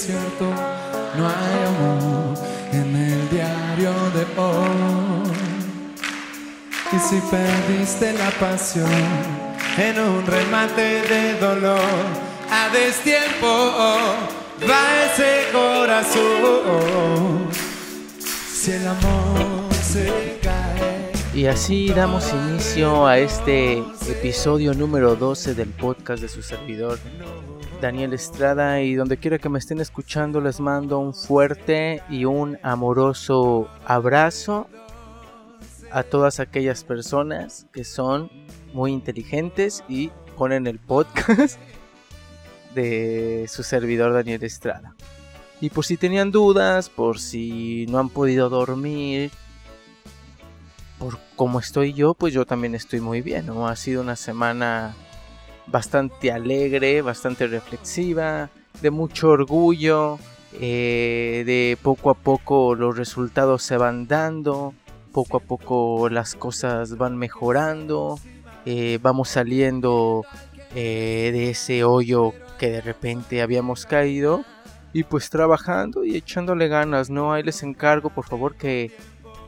desierto. No hay amor en el diario de hoy. Y si perdiste la pasión en un remate de dolor, a destiempo va ese corazón. Si el amor se cae. Y así damos inicio a este episodio número 12 del podcast de su servidor Daniel Estrada y donde quiera que me estén escuchando les mando un fuerte y un amoroso abrazo a todas aquellas personas que son muy inteligentes y ponen el podcast de su servidor Daniel Estrada. Y por si tenían dudas, por si no han podido dormir, por cómo estoy yo, pues yo también estoy muy bien. ¿no? Ha sido una semana bastante alegre, bastante reflexiva, de mucho orgullo, eh, de poco a poco los resultados se van dando, poco a poco las cosas van mejorando, eh, vamos saliendo eh, de ese hoyo que de repente habíamos caído y pues trabajando y echándole ganas, ¿no? Ahí les encargo por favor que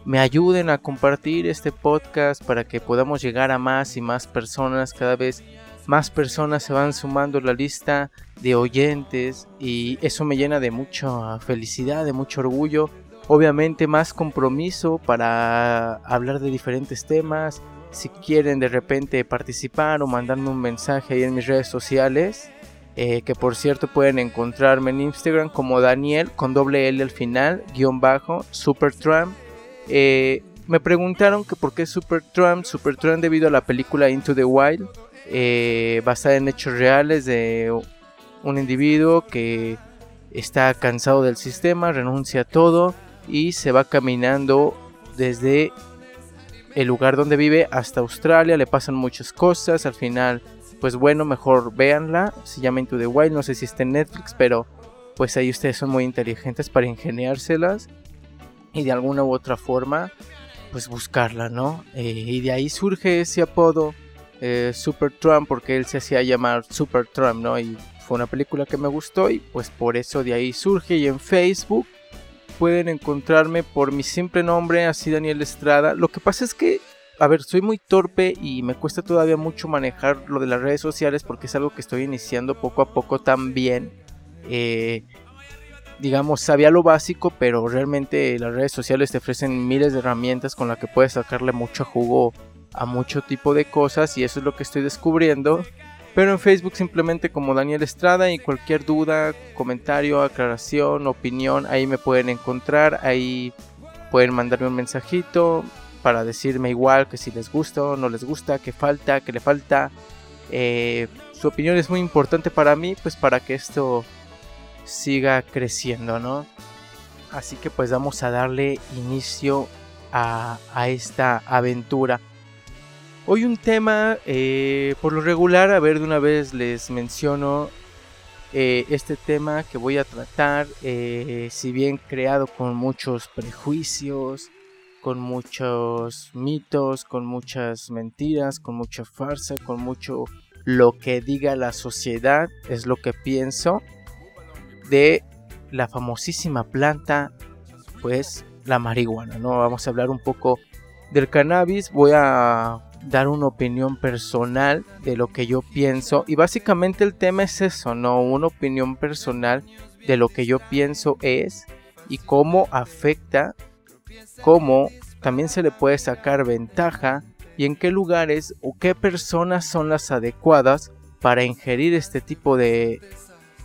me ayuden a compartir este podcast para que podamos llegar a más y más personas, cada vez más personas se van sumando a la lista de oyentes y eso me llena de mucha felicidad, de mucho orgullo, obviamente más compromiso para hablar de diferentes temas, si quieren de repente participar o mandarme un mensaje ahí en mis redes sociales, eh, que por cierto pueden encontrarme en Instagram como Daniel con doble L al final, guion bajo, Supertramp. Eh, me preguntaron que por qué Supertramp, Supertramp debido a la película Into the Wild, eh, basada en hechos reales de un individuo que está cansado del sistema, renuncia a todo y se va caminando desde el lugar donde vive hasta Australia, le pasan muchas cosas, al final, pues bueno, mejor véanla, se llama Into the Wild, no sé si está en Netflix, pero pues ahí ustedes son muy inteligentes para ingeniárselas y de alguna u otra forma, pues buscarla, ¿no? Eh, y de ahí surge ese apodo, eh, Super Trump, porque él se hacía llamar Super Trump, ¿no? Y fue una película que me gustó y pues por eso de ahí surge y en Facebook pueden encontrarme por mi simple nombre, así Daniel Estrada. Lo que pasa es que, a ver, soy muy torpe y me cuesta todavía mucho manejar lo de las redes sociales porque es algo que estoy iniciando poco a poco también. Eh, digamos, sabía lo básico, pero realmente las redes sociales te ofrecen miles de herramientas con las que puedes sacarle mucho jugo a mucho tipo de cosas y eso es lo que estoy descubriendo. Pero en Facebook simplemente como Daniel Estrada y cualquier duda, comentario, aclaración, opinión, ahí me pueden encontrar, ahí pueden mandarme un mensajito para decirme igual que si les gusta o no les gusta, que falta, que le falta. Eh, su opinión es muy importante para mí, pues para que esto siga creciendo, ¿no? Así que pues vamos a darle inicio a, a esta aventura. Hoy un tema, eh, por lo regular, a ver de una vez les menciono eh, este tema que voy a tratar, eh, si bien creado con muchos prejuicios, con muchos mitos, con muchas mentiras, con mucha farsa, con mucho lo que diga la sociedad, es lo que pienso de la famosísima planta, pues la marihuana, ¿no? Vamos a hablar un poco del cannabis, voy a dar una opinión personal de lo que yo pienso. Y básicamente el tema es eso, no una opinión personal de lo que yo pienso es y cómo afecta, cómo también se le puede sacar ventaja y en qué lugares o qué personas son las adecuadas para ingerir este tipo de,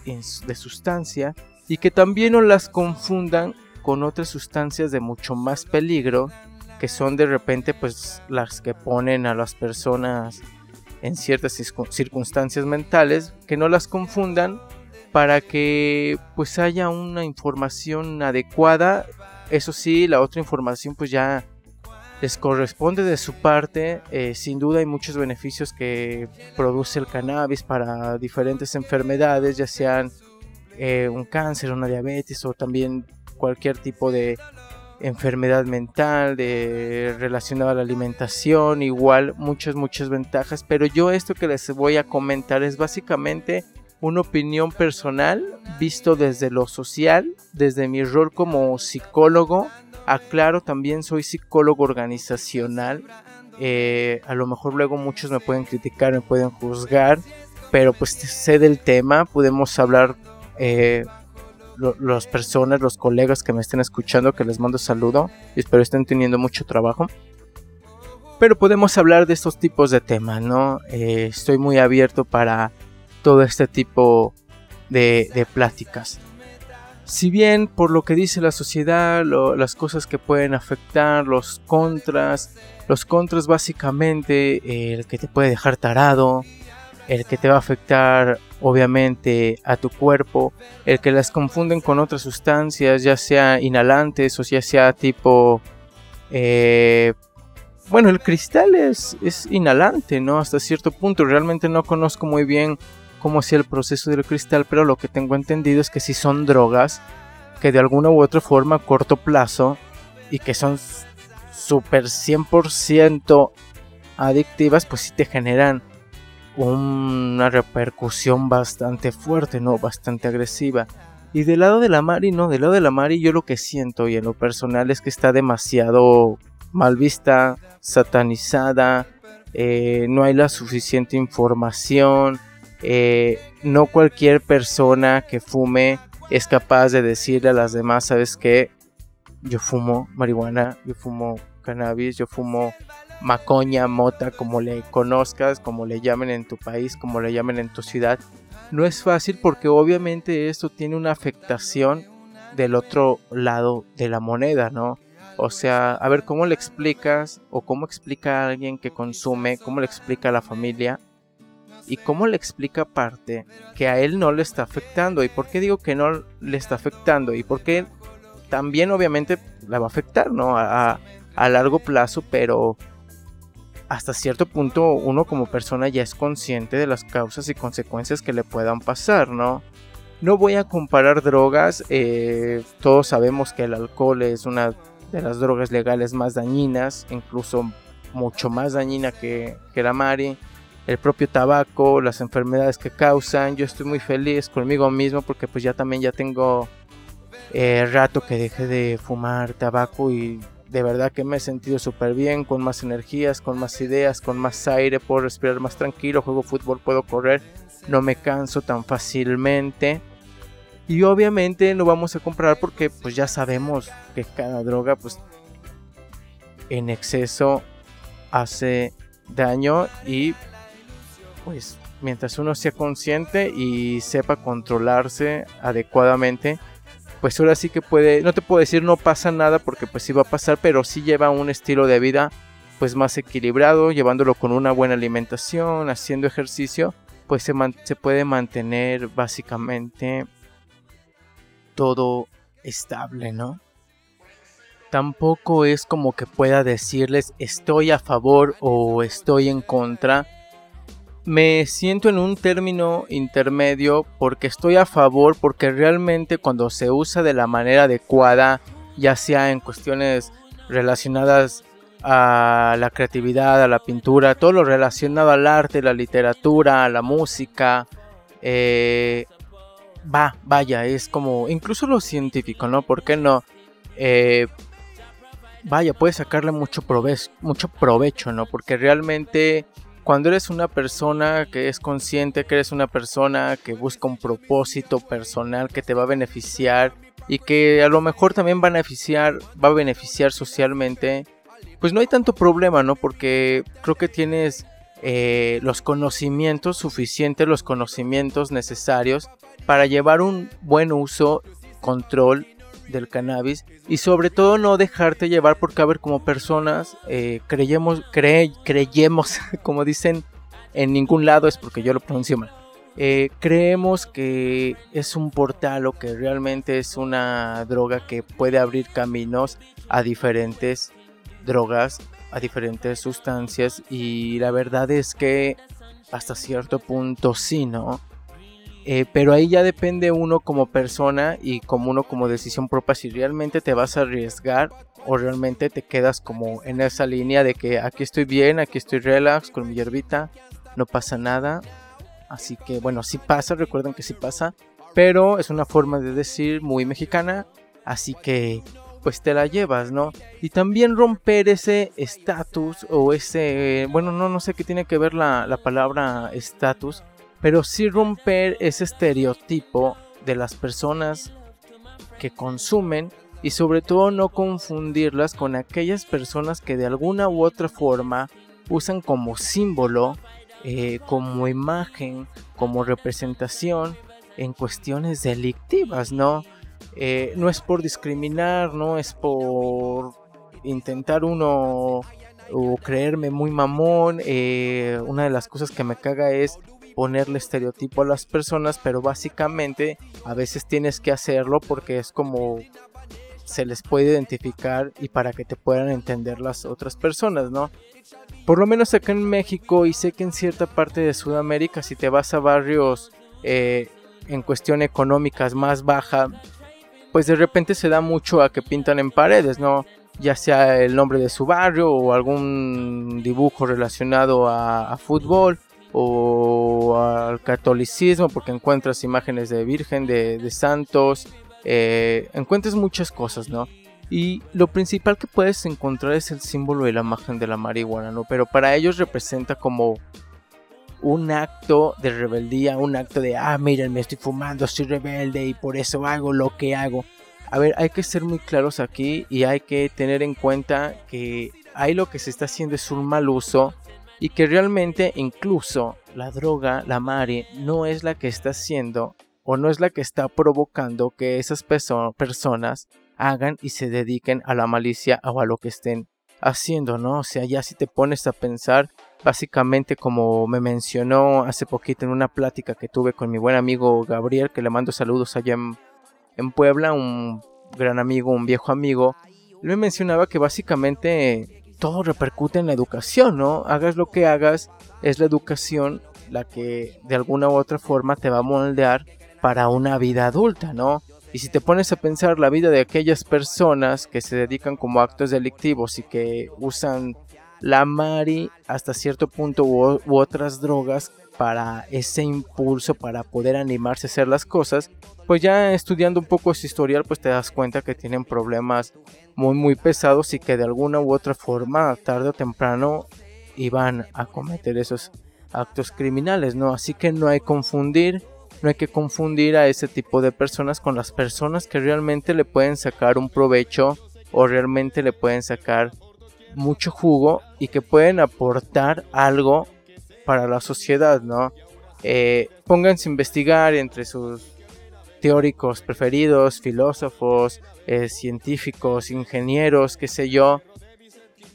de sustancia y que también no las confundan con otras sustancias de mucho más peligro que son de repente pues las que ponen a las personas en ciertas circunstancias mentales, que no las confundan para que pues haya una información adecuada. Eso sí, la otra información pues ya les corresponde de su parte. Eh, sin duda hay muchos beneficios que produce el cannabis para diferentes enfermedades, ya sean eh, un cáncer, una diabetes o también cualquier tipo de enfermedad mental, de relacionado a la alimentación, igual muchas, muchas ventajas. Pero yo esto que les voy a comentar es básicamente una opinión personal visto desde lo social, desde mi rol como psicólogo. Aclaro, también soy psicólogo organizacional. Eh, a lo mejor luego muchos me pueden criticar, me pueden juzgar, pero pues sé del tema, podemos hablar eh, las personas, los colegas que me estén escuchando, que les mando saludo espero estén teniendo mucho trabajo. Pero podemos hablar de estos tipos de temas, ¿no? Eh, estoy muy abierto para todo este tipo de, de pláticas. Si bien por lo que dice la sociedad, las cosas que pueden afectar, los contras, los contras básicamente el que te puede dejar tarado, el que te va a afectar obviamente a tu cuerpo, el que las confunden con otras sustancias, ya sea inhalantes o ya sea tipo... Eh, bueno, el cristal es, es inhalante, ¿no? Hasta cierto punto. Realmente no conozco muy bien cómo hacía el proceso del cristal, pero lo que tengo entendido es que si son drogas que de alguna u otra forma a corto plazo y que son súper 100% adictivas, pues sí te generan una repercusión bastante fuerte, ¿no? Bastante agresiva. Y del lado de la Mari, no, del lado de la Mari yo lo que siento y en lo personal es que está demasiado mal vista, satanizada, eh, no hay la suficiente información, eh, no cualquier persona que fume es capaz de decirle a las demás, sabes que yo fumo marihuana, yo fumo cannabis, yo fumo macoña, mota, como le conozcas, como le llamen en tu país, como le llamen en tu ciudad. No es fácil porque obviamente esto tiene una afectación del otro lado de la moneda, ¿no? O sea, a ver cómo le explicas o cómo explica a alguien que consume, cómo le explica a la familia y cómo le explica aparte que a él no le está afectando. ¿Y por qué digo que no le está afectando? Y por qué también obviamente la va a afectar, ¿no? A, a largo plazo, pero hasta cierto punto uno como persona ya es consciente de las causas y consecuencias que le puedan pasar, ¿no? No voy a comparar drogas, eh, todos sabemos que el alcohol es una de las drogas legales más dañinas, incluso mucho más dañina que, que la mari, el propio tabaco, las enfermedades que causan, yo estoy muy feliz conmigo mismo porque pues ya también ya tengo eh, rato que dejé de fumar tabaco y de verdad que me he sentido súper bien, con más energías, con más ideas, con más aire, puedo respirar más tranquilo, juego fútbol, puedo correr, no me canso tan fácilmente. Y obviamente no vamos a comprar porque pues ya sabemos que cada droga pues en exceso hace daño y pues mientras uno sea consciente y sepa controlarse adecuadamente, pues ahora sí que puede, no te puedo decir no pasa nada porque pues sí va a pasar, pero sí lleva un estilo de vida pues más equilibrado, llevándolo con una buena alimentación, haciendo ejercicio, pues se, se puede mantener básicamente todo estable, ¿no? Tampoco es como que pueda decirles estoy a favor o estoy en contra me siento en un término intermedio porque estoy a favor, porque realmente cuando se usa de la manera adecuada, ya sea en cuestiones relacionadas a la creatividad, a la pintura, todo lo relacionado al arte, la literatura, a la música, eh, va, vaya, es como, incluso lo científico, ¿no? ¿Por qué no? Eh, vaya, puede sacarle mucho provecho, mucho provecho, ¿no? Porque realmente cuando eres una persona que es consciente, que eres una persona que busca un propósito personal que te va a beneficiar y que a lo mejor también va a beneficiar, va a beneficiar socialmente, pues no hay tanto problema, ¿no? Porque creo que tienes eh, los conocimientos suficientes, los conocimientos necesarios para llevar un buen uso, control del cannabis y sobre todo no dejarte llevar porque a ver como personas eh, creyemos, creyemos, como dicen en ningún lado es porque yo lo pronuncio mal. Eh, creemos que es un portal o que realmente es una droga que puede abrir caminos a diferentes drogas, a diferentes sustancias y la verdad es que hasta cierto punto sí, ¿no? Eh, pero ahí ya depende uno como persona y como uno como decisión propia si realmente te vas a arriesgar o realmente te quedas como en esa línea de que aquí estoy bien, aquí estoy relax con mi hierbita, no pasa nada. Así que bueno, sí pasa, recuerden que sí pasa, pero es una forma de decir muy mexicana, así que pues te la llevas, ¿no? Y también romper ese estatus o ese, bueno, no, no sé qué tiene que ver la, la palabra estatus pero sí romper ese estereotipo de las personas que consumen y sobre todo no confundirlas con aquellas personas que de alguna u otra forma usan como símbolo, eh, como imagen, como representación en cuestiones delictivas, ¿no? Eh, no es por discriminar, no es por intentar uno o creerme muy mamón. Eh, una de las cosas que me caga es ponerle estereotipo a las personas, pero básicamente a veces tienes que hacerlo porque es como se les puede identificar y para que te puedan entender las otras personas, ¿no? Por lo menos acá en México y sé que en cierta parte de Sudamérica, si te vas a barrios eh, en cuestión económicas más baja, pues de repente se da mucho a que pintan en paredes, ¿no? Ya sea el nombre de su barrio o algún dibujo relacionado a, a fútbol o al catolicismo porque encuentras imágenes de Virgen, de, santos, eh, encuentras muchas cosas, ¿no? Y lo principal que puedes encontrar es el símbolo de la imagen de la marihuana, ¿no? Pero para ellos representa como un acto de rebeldía, un acto de, ah, miren, me estoy fumando, soy rebelde y por eso hago lo que hago. A ver, hay que ser muy claros aquí y hay que tener en cuenta que ahí lo que se está haciendo es un mal uso y que realmente incluso la droga, la mari, no es la que está haciendo o no es la que está provocando que esas personas hagan y se dediquen a la malicia o a lo que estén haciendo, ¿no? O sea, ya si te pones a pensar, básicamente como me mencionó hace poquito en una plática que tuve con mi buen amigo Gabriel, que le mando saludos allá en, en Puebla, un gran amigo, un viejo amigo, él me mencionaba que básicamente todo repercute en la educación, ¿no? Hagas lo que hagas, es la educación la que de alguna u otra forma te va a moldear para una vida adulta, ¿no? Y si te pones a pensar la vida de aquellas personas que se dedican como actos delictivos y que usan la mari hasta cierto punto u, u otras drogas para ese impulso, para poder animarse a hacer las cosas, pues ya estudiando un poco su historial, pues te das cuenta que tienen problemas muy muy pesados y que de alguna u otra forma, tarde o temprano, iban a cometer esos actos criminales, ¿no? Así que no hay confundir, no hay que confundir a ese tipo de personas con las personas que realmente le pueden sacar un provecho o realmente le pueden sacar mucho jugo y que pueden aportar algo para la sociedad, ¿no? Eh, pónganse a investigar entre sus teóricos preferidos, filósofos, eh, científicos, ingenieros, qué sé yo.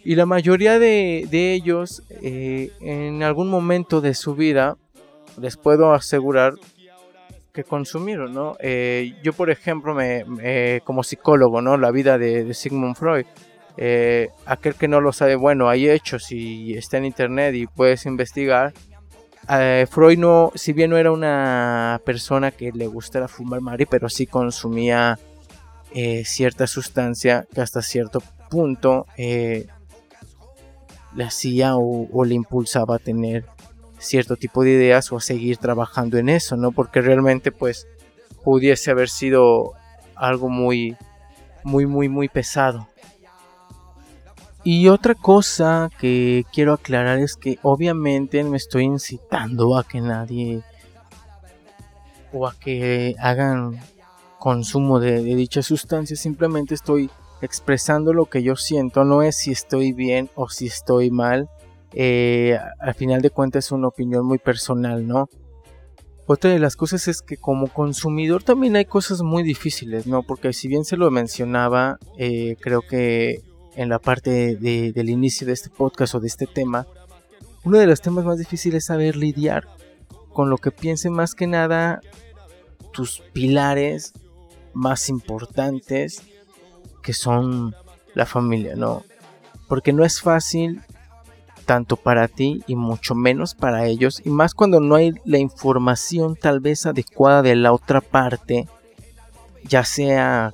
Y la mayoría de, ellos eh, en algún momento de su vida les puedo asegurar que consumieron, ¿no? Yo, por ejemplo, me, como psicólogo, ¿no? La vida de, Sigmund Freud. Aquel que no lo sabe, bueno, hay hechos y está en internet y puedes investigar. Freud no, si bien no era una persona que le gustara fumar mari, pero sí consumía eh, cierta sustancia que hasta cierto punto eh, le hacía o, le impulsaba a tener cierto tipo de ideas o a seguir trabajando en eso, ¿no? Porque realmente pues pudiese haber sido algo muy, muy, muy, muy pesado. Y otra cosa que quiero aclarar es que obviamente me estoy incitando a que nadie o a que hagan consumo de, dicha sustancia, simplemente estoy expresando lo que yo siento, no es si estoy bien o si estoy mal, eh, al final de cuentas es una opinión muy personal, ¿no? Otra de las cosas es que como consumidor también hay cosas muy difíciles, ¿no? Porque si bien se lo mencionaba, eh, creo que en la parte del inicio de este podcast o de este tema, uno de los temas más difíciles es saber lidiar con lo que piense más que nada tus pilares más importantes que son la familia, ¿no? Porque no es fácil tanto para ti y mucho menos para ellos, y más cuando no hay la información tal vez adecuada de la otra parte, ya sea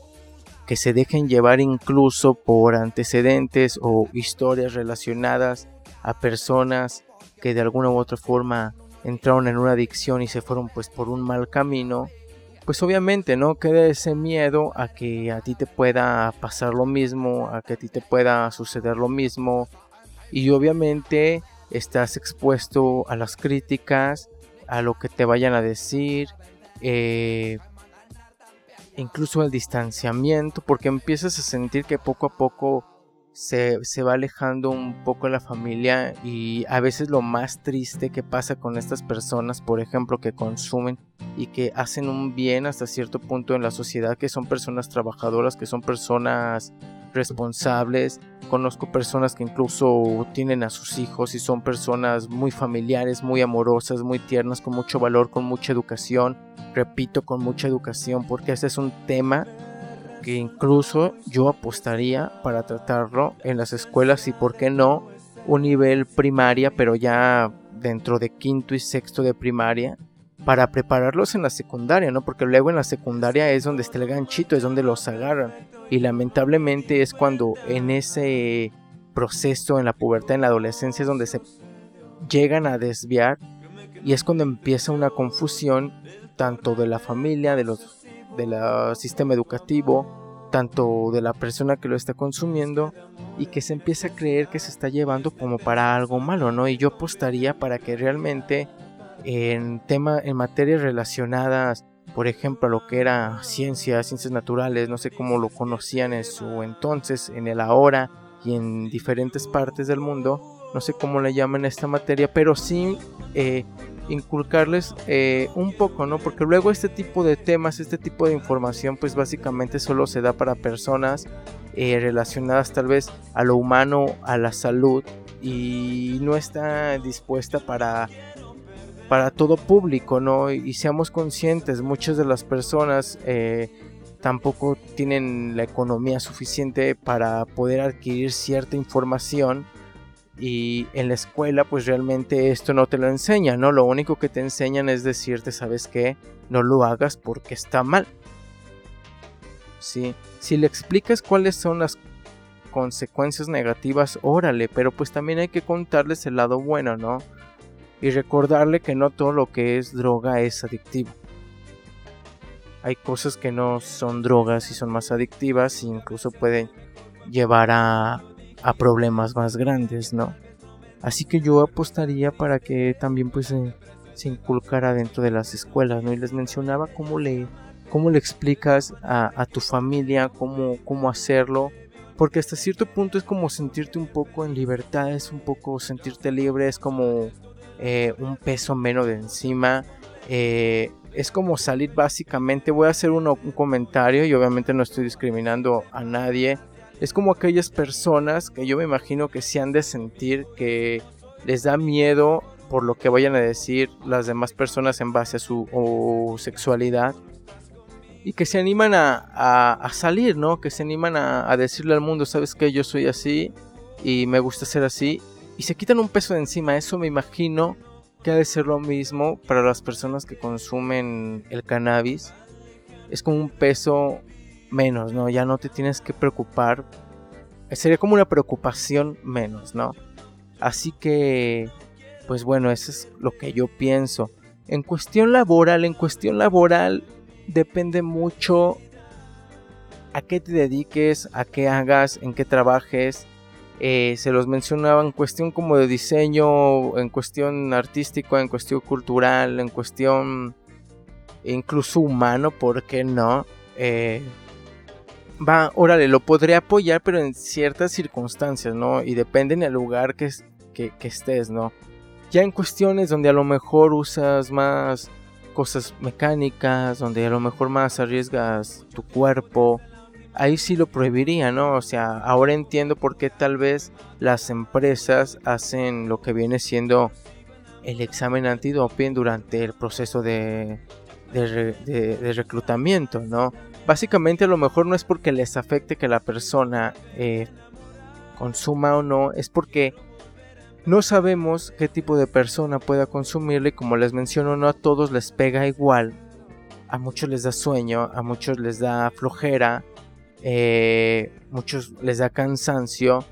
que se dejen llevar incluso por antecedentes o historias relacionadas a personas que de alguna u otra forma entraron en una adicción y se fueron pues por un mal camino, pues obviamente no queda ese miedo a que a ti te pueda pasar lo mismo, a que a ti te pueda suceder lo mismo y obviamente estás expuesto a las críticas, a lo que te vayan a decir, eh, incluso el distanciamiento, porque empiezas a sentir que poco a poco se, va alejando un poco la familia y a veces lo más triste que pasa con estas personas, por ejemplo, que consumen y que hacen un bien hasta cierto punto en la sociedad, que son personas trabajadoras, que son personas responsables. Conozco personas que incluso tienen a sus hijos y son personas muy familiares, muy amorosas, muy tiernas, con mucho valor, con mucha educación. Repito, con mucha educación, porque ese es un tema que incluso yo apostaría para tratarlo en las escuelas y, por qué no, un nivel primaria, pero ya dentro de quinto y sexto de primaria, para prepararlos en la secundaria, ¿no? Porque luego en la secundaria es donde está el ganchito, es donde los agarran. Y lamentablemente es cuando en ese proceso, en la pubertad, en la adolescencia, es donde se llegan a desviar y es cuando empieza una confusión tanto de la familia, de los del sistema educativo, tanto de la persona que lo está consumiendo y que se empieza a creer que se está llevando como para algo malo, ¿no? Y yo apostaría para que realmente en tema en materias relacionadas por ejemplo, a lo que era ciencias, ciencias naturales, no sé cómo lo conocían en su entonces, en el ahora y en diferentes partes del mundo, no sé cómo le llaman esta materia, pero sí eh, inculcarles eh, un poco, ¿no? Porque luego este tipo de temas, este tipo de información, pues básicamente solo se da para personas eh, relacionadas tal vez a lo humano, a la salud, y no está dispuesta para para todo público, ¿no? Y seamos conscientes, muchas de las personas eh, tampoco tienen la economía suficiente para poder adquirir cierta información y en la escuela pues realmente esto no te lo enseña, ¿no? Lo único que te enseñan es decirte, ¿sabes qué? No lo hagas porque está mal. Sí, si le explicas cuáles son las consecuencias negativas, órale, pero pues también hay que contarles el lado bueno, ¿no? Y recordarle que no todo lo que es droga es adictivo. Hay cosas que no son drogas y son más adictivas e incluso pueden llevar a, a problemas más grandes, ¿no? Así que yo apostaría para que también pues se, inculcara dentro de las escuelas, ¿no? Y les mencionaba cómo le, cómo le explicas a, a tu familia cómo, cómo hacerlo, porque hasta cierto punto es como sentirte un poco en libertad, es un poco sentirte libre, es como eh, un peso menos de encima. Eh, es como salir básicamente, voy a hacer un comentario y obviamente no estoy discriminando a nadie. Es como aquellas personas que yo me imagino que se han de sentir que les da miedo por lo que vayan a decir las demás personas en base a su sexualidad y que se animan a, salir, ¿no? Que se animan a, a decirle al mundo, sabes que yo soy así y me gusta ser así y se quitan un peso de encima. Eso me imagino que ha de ser lo mismo para las personas que consumen el cannabis. Es como un peso menos, ¿no? Ya no te tienes que preocupar. Sería como una preocupación menos, ¿no? Así que, pues bueno, eso es lo que yo pienso. En cuestión laboral, en cuestión laboral depende mucho a qué te dediques, a qué hagas, en qué trabajes eh, se los mencionaba en cuestión como de diseño, en cuestión artístico, en cuestión cultural, en cuestión incluso humano, ¿por qué no? Eh, va, órale, lo podría apoyar, pero en ciertas circunstancias, ¿no? Y depende en el lugar que, que, que estés, ¿no? Ya en cuestiones donde a lo mejor usas más cosas mecánicas, donde a lo mejor más arriesgas tu cuerpo, ahí sí lo prohibiría, ¿no? O sea, ahora entiendo por qué tal vez las empresas hacen lo que viene siendo el examen antidoping durante el proceso de, de, reclutamiento, ¿no? Básicamente a lo mejor no es porque les afecte que la persona eh, consuma o no, es porque No sabemos qué tipo de persona pueda consumirle, como les menciono, no a todos les pega igual. A muchos les da sueño, a muchos les da flojera, eh, muchos les da cansancio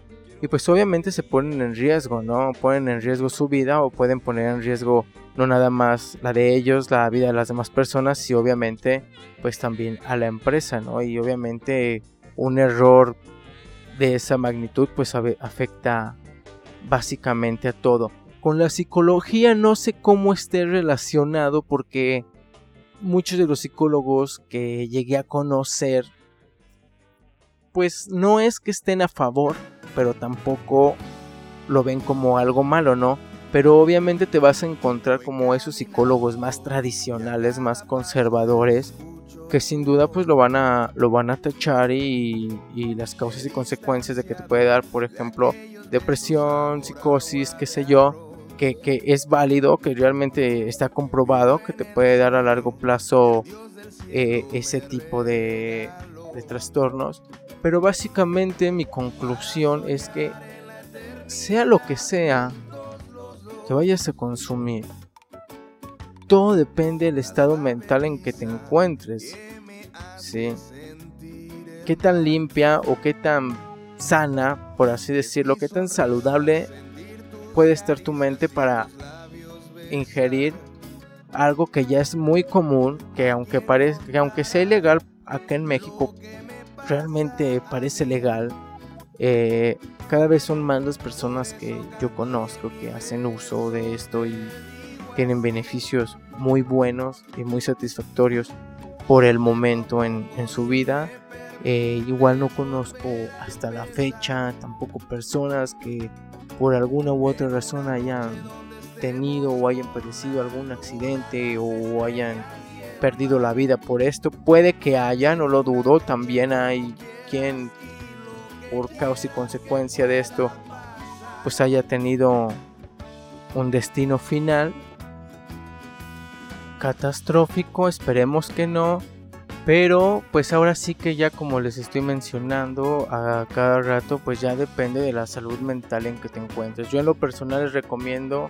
y pues obviamente se ponen en riesgo, ¿no? Ponen en riesgo su vida o pueden poner en riesgo no nada más la de ellos, la vida de las demás personas y obviamente pues también a la empresa, ¿no? Y obviamente un error de esa magnitud pues afecta básicamente a todo. Con la psicología no sé cómo esté relacionado porque muchos de los psicólogos que llegué a conocer pues no es que estén a favor, pero tampoco lo ven como algo malo, ¿no? Pero obviamente te vas a encontrar como esos psicólogos más tradicionales, más conservadores, que sin duda pues lo van a, lo van a tachar y, las causas y consecuencias de que te puede dar, por ejemplo, depresión, psicosis, qué sé yo, que, que, es válido, que realmente está comprobado que te puede dar a largo plazo eh, ese tipo de, de trastornos. Pero básicamente mi conclusión es que sea lo que sea que vayas a consumir, todo depende del estado mental en que te encuentres. ¿Sí? Qué tan limpia o qué tan sana, por así decirlo, qué tan saludable puede estar tu mente para ingerir algo que ya es muy común, que aunque, parezca, que aunque sea ilegal acá en México, realmente parece legal. Eh, cada vez son más las personas que yo conozco que hacen uso de esto y tienen beneficios muy buenos y muy satisfactorios por el momento en, su vida. Eh, igual no conozco hasta la fecha tampoco personas que por alguna u otra razón hayan tenido o hayan padecido algún accidente o hayan perdido la vida por esto. Puede que haya, no lo dudo. También hay quien, por causa y consecuencia de esto, pues haya tenido un destino final catastrófico. Esperemos que no. Pero pues ahora sí que ya como les estoy mencionando a cada rato, pues ya depende de la salud mental en que te encuentres. Yo en lo personal les recomiendo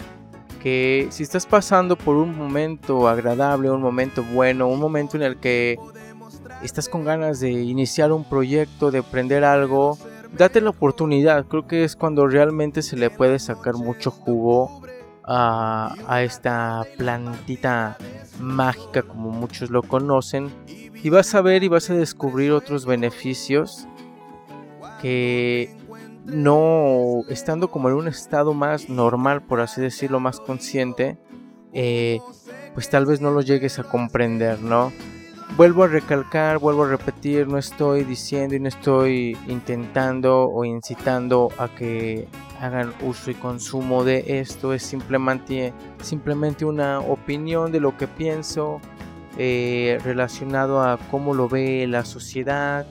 que si estás pasando por un momento agradable, un momento bueno, un momento en el que estás con ganas de iniciar un proyecto, de aprender algo, date la oportunidad. Creo que es cuando realmente se le puede sacar mucho jugo a, esta plantita mágica como muchos lo conocen. Y vas a ver y vas a descubrir otros beneficios que no estando como en un estado más normal, por así decirlo, más consciente, eh, pues tal vez no lo llegues a comprender, ¿no? Vuelvo a recalcar, vuelvo a repetir, no estoy diciendo y no estoy intentando o incitando a que hagan uso y consumo de esto, es simplemente, simplemente una opinión de lo que pienso eh, relacionado a cómo lo ve la sociedad,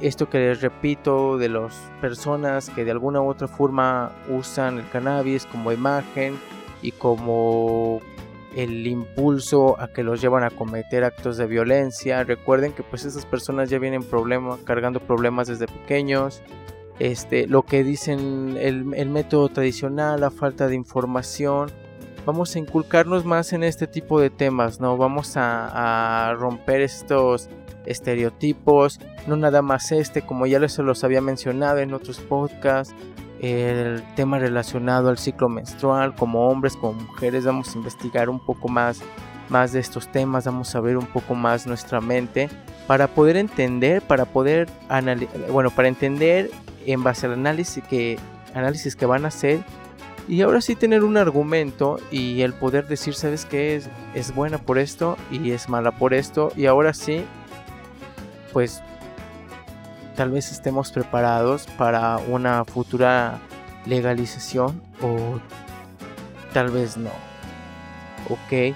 esto que les repito de las personas que de alguna u otra forma usan el cannabis como imagen y como el impulso a que los llevan a cometer actos de violencia. Recuerden que pues esas personas ya vienen problemas, cargando problemas desde pequeños. Este, lo que dicen el, método tradicional, la falta de información. Vamos a inculcarnos más en este tipo de temas, ¿no? Vamos a romper estos estereotipos, no nada más este, como ya les los había mencionado en otros podcasts, el tema relacionado al ciclo menstrual, como hombres, como mujeres, vamos a investigar un poco más, más de estos temas, vamos a ver un poco más nuestra mente para poder entender, para poder bueno, para entender en base al análisis que, análisis que van a hacer y ahora sí tener un argumento y el poder decir, ¿sabes qué? Es, es buena por esto y es mala por esto y ahora sí pues tal vez estemos preparados para una futura legalización o tal vez no. Ok.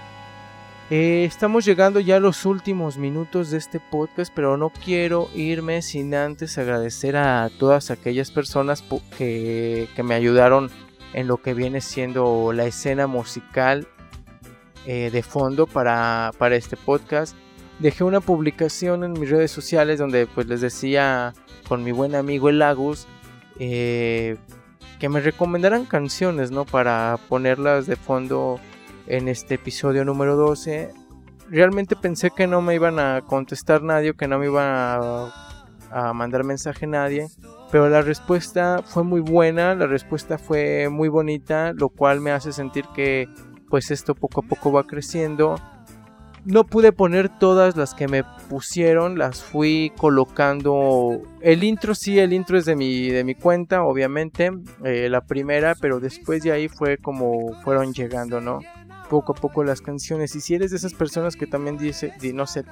Eh, estamos llegando ya a los últimos minutos de este podcast, pero no quiero irme sin antes agradecer a todas aquellas personas que, me ayudaron en lo que viene siendo la escena musical eh, de fondo para, para este podcast dejé una publicación en mis redes sociales donde pues les decía con mi buen amigo el Agus eh, que me recomendaran canciones, ¿no? Para ponerlas de fondo en este episodio número 12. Realmente pensé que no me iban a contestar nadie, que no me iban a, a mandar mensaje nadie. Pero la respuesta fue muy buena, la respuesta fue muy bonita, lo cual me hace sentir que pues esto poco a poco va creciendo. No pude poner todas las que me pusieron, las fui colocando. El intro sí, el intro es de mi, de mi cuenta, obviamente, eh, la primera, pero después de ahí fue como fueron llegando, ¿no? Poco a poco las canciones. Y si eres de esas personas que también dice, no sé,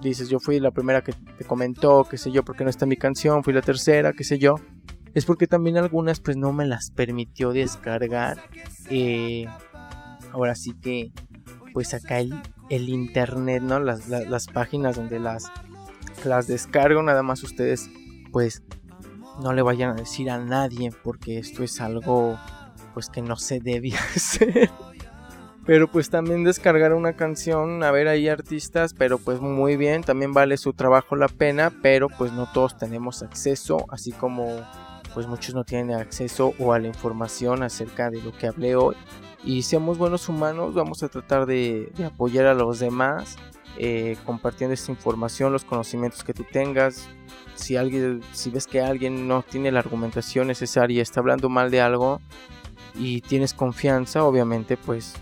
dices, yo fui la primera que te comentó, qué sé yo, porque no está mi canción, fui la tercera, qué sé yo. Es porque también algunas pues no me las permitió descargar. Eh, ahora sí que pues acá el, el internet, ¿no? Las, las, páginas donde las, las descargo, nada más ustedes pues no le vayan a decir a nadie porque esto es algo pues que no se debía hacer. Pero pues también descargar una canción, a ver ahí artistas, pero pues muy bien, también vale su trabajo la pena, pero pues no todos tenemos acceso, así como pues muchos no tienen acceso o a la información acerca de lo que hablé hoy. Y seamos buenos humanos, vamos a tratar de, apoyar a los demás, eh, compartiendo esta información, los conocimientos que tú tengas. Si, alguien, si ves que alguien no tiene la argumentación necesaria está hablando mal de algo y tienes confianza, obviamente pues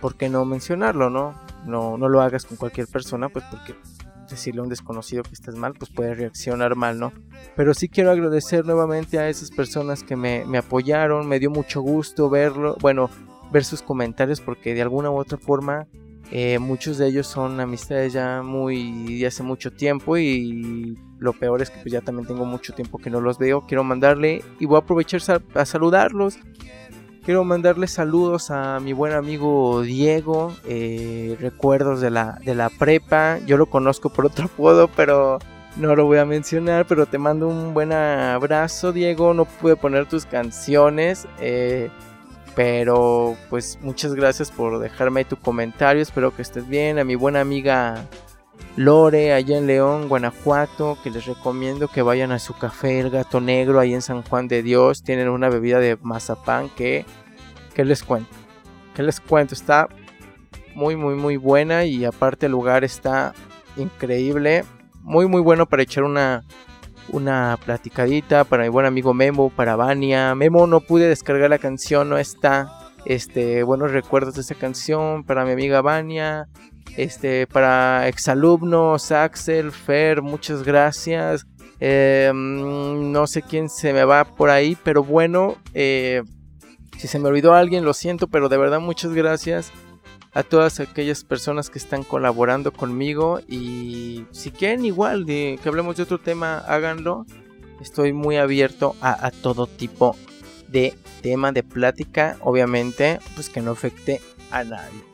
¿por qué no mencionarlo, no? No, no lo hagas con cualquier persona, pues porque decirle a un desconocido que estás mal, pues puede reaccionar mal, ¿no? Pero sí quiero agradecer nuevamente a esas personas que me, apoyaron, me dio mucho gusto verlo, bueno, ver sus comentarios porque de alguna u otra forma eh, muchos de ellos son amistades ya muy de hace mucho tiempo y lo peor es que pues ya también tengo mucho tiempo que no los veo. Quiero mandarle y voy a aprovechar a saludarlos Quiero mandarle saludos a mi buen amigo Diego, eh, recuerdos de la, de la prepa. Yo lo conozco por otro apodo, pero no lo voy a mencionar. Pero te mando un buen abrazo, Diego. No pude poner tus canciones, eh, pero pues muchas gracias por dejarme tu comentario. Espero que estés bien. A mi buena amiga Lore, allá en León, Guanajuato, que les recomiendo que vayan a su café El Gato Negro, ahí en San Juan de Dios. Tienen una bebida de mazapán que, que les cuento. Que les cuento, está muy, muy, muy buena y aparte el lugar está increíble. Muy, muy bueno para echar una, una platicadita para mi buen amigo Memo, para Vania. Memo no pude descargar la canción, no está. Este, buenos recuerdos de esa canción para mi amiga Vania, este, para exalumnos, Axel, Fer, muchas gracias. Em, no sé quién se me va por ahí, pero bueno, eh, si se me olvidó alguien, lo siento, pero de verdad muchas gracias a todas aquellas personas que están colaborando conmigo y si quieren igual de que hablemos de otro tema, háganlo. Estoy muy abierto a, a todo tipo de tema de plática, obviamente, pues que no afecte a nadie.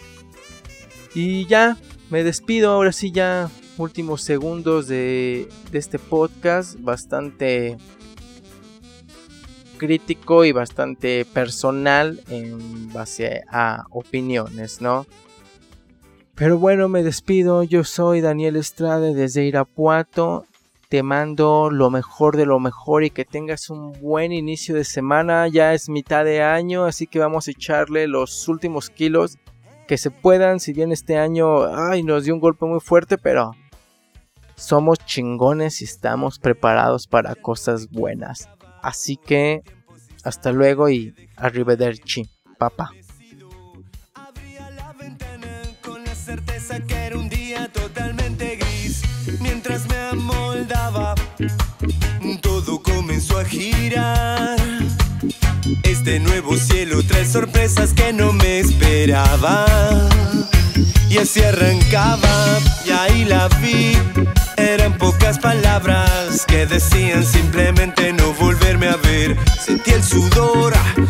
Y ya, me despido, ahora sí ya últimos segundos de, este podcast, bastante crítico y bastante personal en base a opiniones, ¿no? Pero bueno, me despido, yo soy Daniel Estrade desde Irapuato, te mando lo mejor de lo mejor y que tengas un buen inicio de semana, ya es mitad de año, así que vamos a echarle los últimos kilos que se puedan, si bien este año ay, nos dio un golpe muy fuerte, pero somos chingones y estamos preparados para cosas buenas. Así que hasta luego y arrivederci, papá. Que era todo comenzó a girar. Este nuevo cielo trae sorpresas que no me esperaba. Y así arrancaba, y ahí la vi. Eran pocas palabras que decían simplemente no volverme a ver. Sentí el sudor